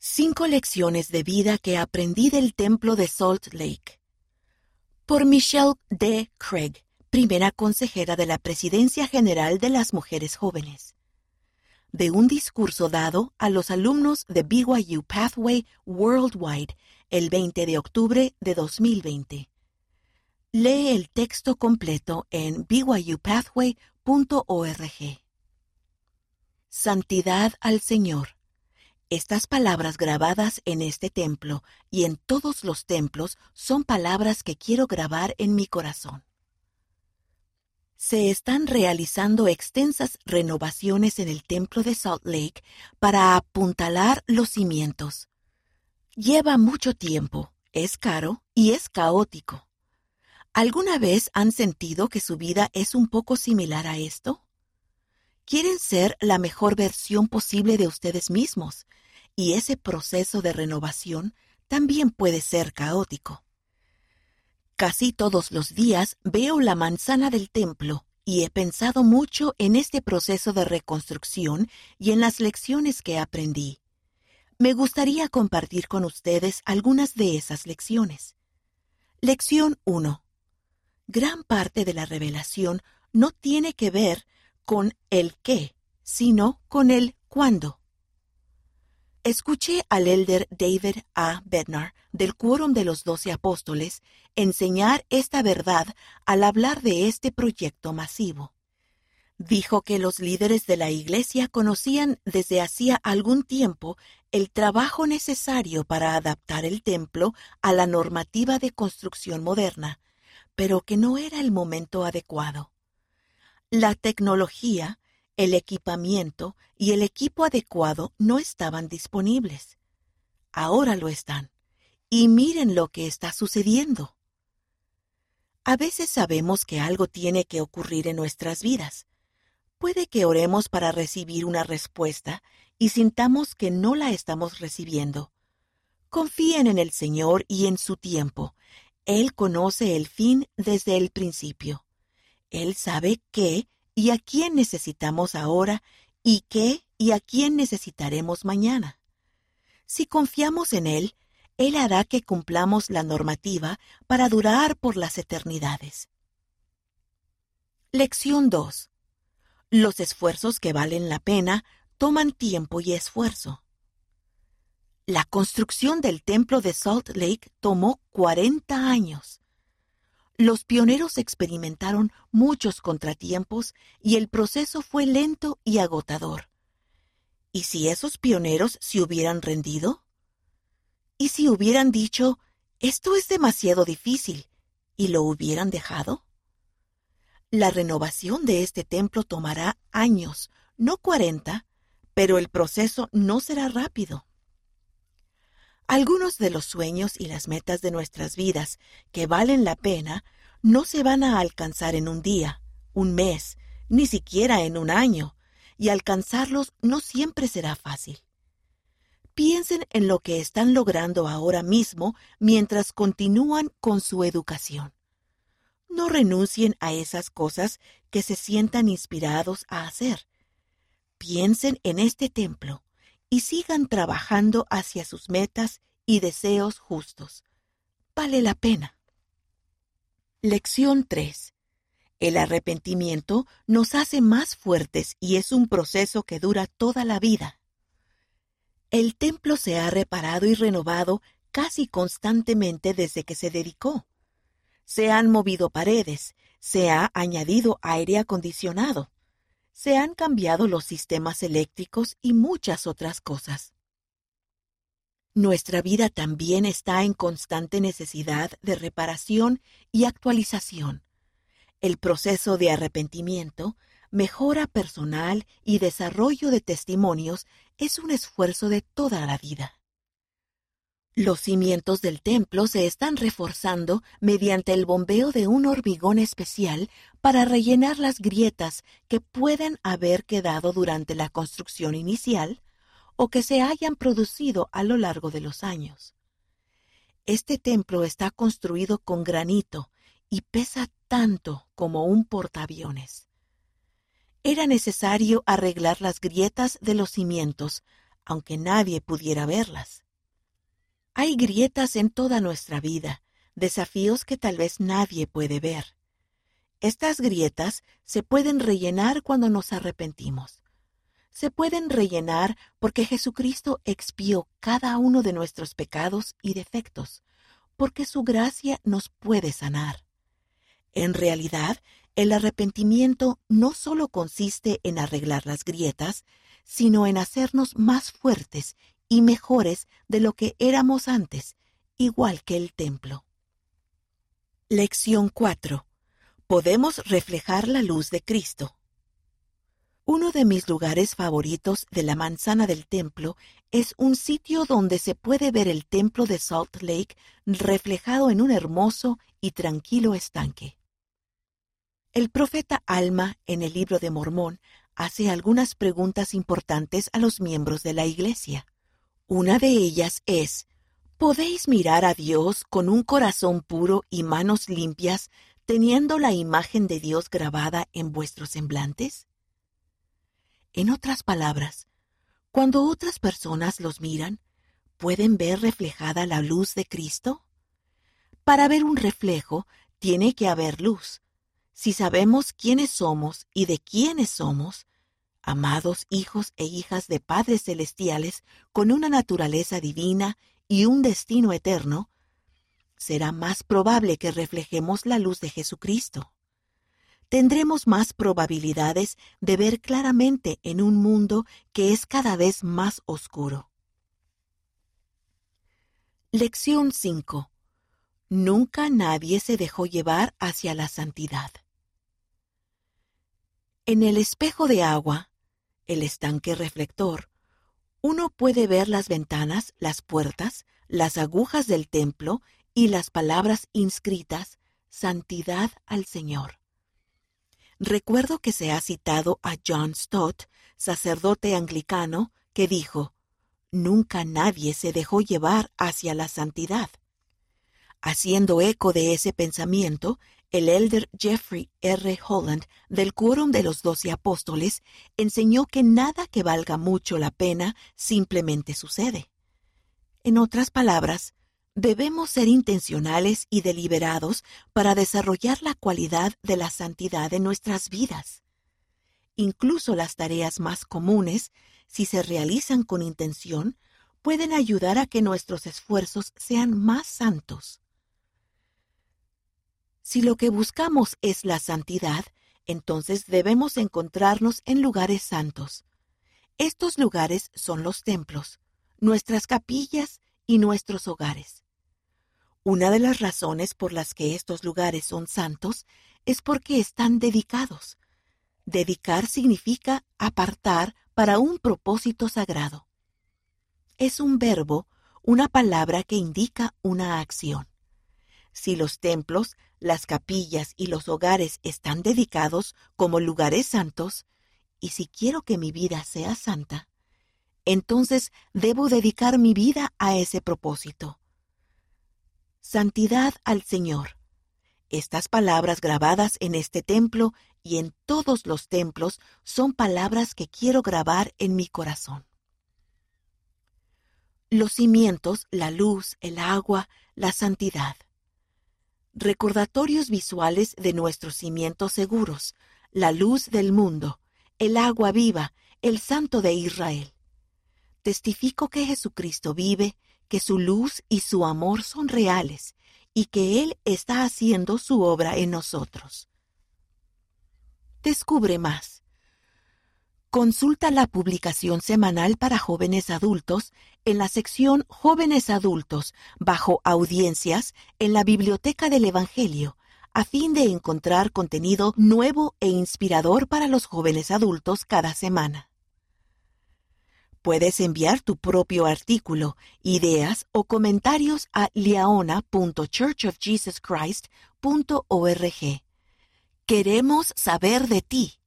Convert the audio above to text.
Cinco lecciones de vida que aprendí del templo de Salt Lake. Por Michelle D. Craig, primera consejera de la Presidencia General de las Mujeres Jóvenes. De un discurso dado a los alumnos de BYU Pathway Worldwide el 20 de octubre de 2020. Lee el texto completo en byupathway.org. Santidad al Señor. Estas palabras grabadas en este templo y en todos los templos son palabras que quiero grabar en mi corazón. Se están realizando extensas renovaciones en el templo de Salt Lake para apuntalar los cimientos. Lleva mucho tiempo, es caro y es caótico. ¿Alguna vez han sentido que su vida es un poco similar a esto? Quieren ser la mejor versión posible de ustedes mismos, y ese proceso de renovación también puede ser caótico. Casi todos los días veo la manzana del templo y he pensado mucho en este proceso de reconstrucción y en las lecciones que aprendí. Me gustaría compartir con ustedes algunas de esas lecciones. Lección 1. Gran parte de la revelación no tiene que ver con el qué, sino con el cuándo. Escuché al elder David A. Bednar del Quórum de los Doce Apóstoles enseñar esta verdad al hablar de este proyecto masivo. Dijo que los líderes de la Iglesia conocían desde hacía algún tiempo el trabajo necesario para adaptar el templo a la normativa de construcción moderna, pero que no era el momento adecuado. La tecnología, el equipamiento y el equipo adecuado no estaban disponibles. Ahora lo están. Y miren lo que está sucediendo. A veces sabemos que algo tiene que ocurrir en nuestras vidas. Puede que oremos para recibir una respuesta y sintamos que no la estamos recibiendo. Confíen en el Señor y en su tiempo. Él conoce el fin desde el principio. Él sabe qué y a quién necesitamos ahora y qué y a quién necesitaremos mañana. Si confiamos en Él, Él hará que cumplamos la normativa para durar por las eternidades. Lección 2. Los esfuerzos que valen la pena toman tiempo y esfuerzo. La construcción del templo de Salt Lake tomó 40 años. Los pioneros experimentaron muchos contratiempos y el proceso fue lento y agotador. ¿Y si esos pioneros se hubieran rendido? ¿Y si hubieran dicho, esto es demasiado difícil, y lo hubieran dejado? La renovación de este templo tomará años, no cuarenta, pero el proceso no será rápido. Algunos de los sueños y las metas de nuestras vidas que valen la pena no se van a alcanzar en un día, un mes, ni siquiera en un año, y alcanzarlos no siempre será fácil. Piensen en lo que están logrando ahora mismo mientras continúan con su educación. No renuncien a esas cosas que se sientan inspirados a hacer. Piensen en este templo y sigan trabajando hacia sus metas y deseos justos. Vale la pena. Lección 3. El arrepentimiento nos hace más fuertes y es un proceso que dura toda la vida. El templo se ha reparado y renovado casi constantemente desde que se dedicó. Se han movido paredes, se ha añadido aire acondicionado, se han cambiado los sistemas eléctricos y muchas otras cosas. Nuestra vida también está en constante necesidad de reparación y actualización. El proceso de arrepentimiento, mejora personal y desarrollo de testimonios es un esfuerzo de toda la vida. Los cimientos del templo se están reforzando mediante el bombeo de un hormigón especial para rellenar las grietas que pueden haber quedado durante la construcción inicial o que se hayan producido a lo largo de los años. Este templo está construido con granito y pesa tanto como un portaaviones. Era necesario arreglar las grietas de los cimientos aunque nadie pudiera verlas. Hay grietas en toda nuestra vida, desafíos que tal vez nadie puede ver. Estas grietas se pueden rellenar cuando nos arrepentimos. Se pueden rellenar porque Jesucristo expió cada uno de nuestros pecados y defectos, porque su gracia nos puede sanar. En realidad, el arrepentimiento no solo consiste en arreglar las grietas, sino en hacernos más fuertes y mejores de lo que éramos antes, igual que el templo. Lección 4. Podemos reflejar la luz de Cristo. Uno de mis lugares favoritos de la manzana del templo es un sitio donde se puede ver el templo de Salt Lake reflejado en un hermoso y tranquilo estanque. El profeta Alma en el libro de Mormón hace algunas preguntas importantes a los miembros de la iglesia. Una de ellas es, ¿podéis mirar a Dios con un corazón puro y manos limpias, teniendo la imagen de Dios grabada en vuestros semblantes? En otras palabras, cuando otras personas los miran, ¿pueden ver reflejada la luz de Cristo? Para ver un reflejo, tiene que haber luz. Si sabemos quiénes somos y de quiénes somos, amados hijos e hijas de padres celestiales con una naturaleza divina y un destino eterno, será más probable que reflejemos la luz de Jesucristo. Tendremos más probabilidades de ver claramente en un mundo que es cada vez más oscuro. Lección 5. Nunca nadie se dejó llevar hacia la santidad. En el espejo de agua, el estanque reflector, uno puede ver las ventanas, las puertas, las agujas del templo y las palabras inscritas Santidad al Señor. Recuerdo que se ha citado a John Stott, sacerdote anglicano, que dijo, Nunca nadie se dejó llevar hacia la santidad. Haciendo eco de ese pensamiento, el elder Jeffrey R. Holland del Quórum de los Doce Apóstoles enseñó que nada que valga mucho la pena simplemente sucede. En otras palabras, debemos ser intencionales y deliberados para desarrollar la cualidad de la santidad en nuestras vidas. Incluso las tareas más comunes, si se realizan con intención, pueden ayudar a que nuestros esfuerzos sean más santos. Si lo que buscamos es la santidad, entonces debemos encontrarnos en lugares santos. Estos lugares son los templos, nuestras capillas y nuestros hogares. Una de las razones por las que estos lugares son santos es porque están dedicados. Dedicar significa apartar para un propósito sagrado. Es un verbo, una palabra que indica una acción. Si los templos las capillas y los hogares están dedicados como lugares santos, y si quiero que mi vida sea santa, entonces debo dedicar mi vida a ese propósito. Santidad al Señor. Estas palabras grabadas en este templo y en todos los templos son palabras que quiero grabar en mi corazón. Los cimientos, la luz, el agua, la santidad recordatorios visuales de nuestros cimientos seguros, la luz del mundo, el agua viva, el Santo de Israel. Testifico que Jesucristo vive, que su luz y su amor son reales, y que Él está haciendo su obra en nosotros. Descubre más. Consulta la publicación semanal para jóvenes adultos en la sección Jóvenes Adultos bajo Audiencias en la Biblioteca del Evangelio, a fin de encontrar contenido nuevo e inspirador para los jóvenes adultos cada semana. Puedes enviar tu propio artículo, ideas o comentarios a liaona.churchofjesuschrist.org. Queremos saber de ti.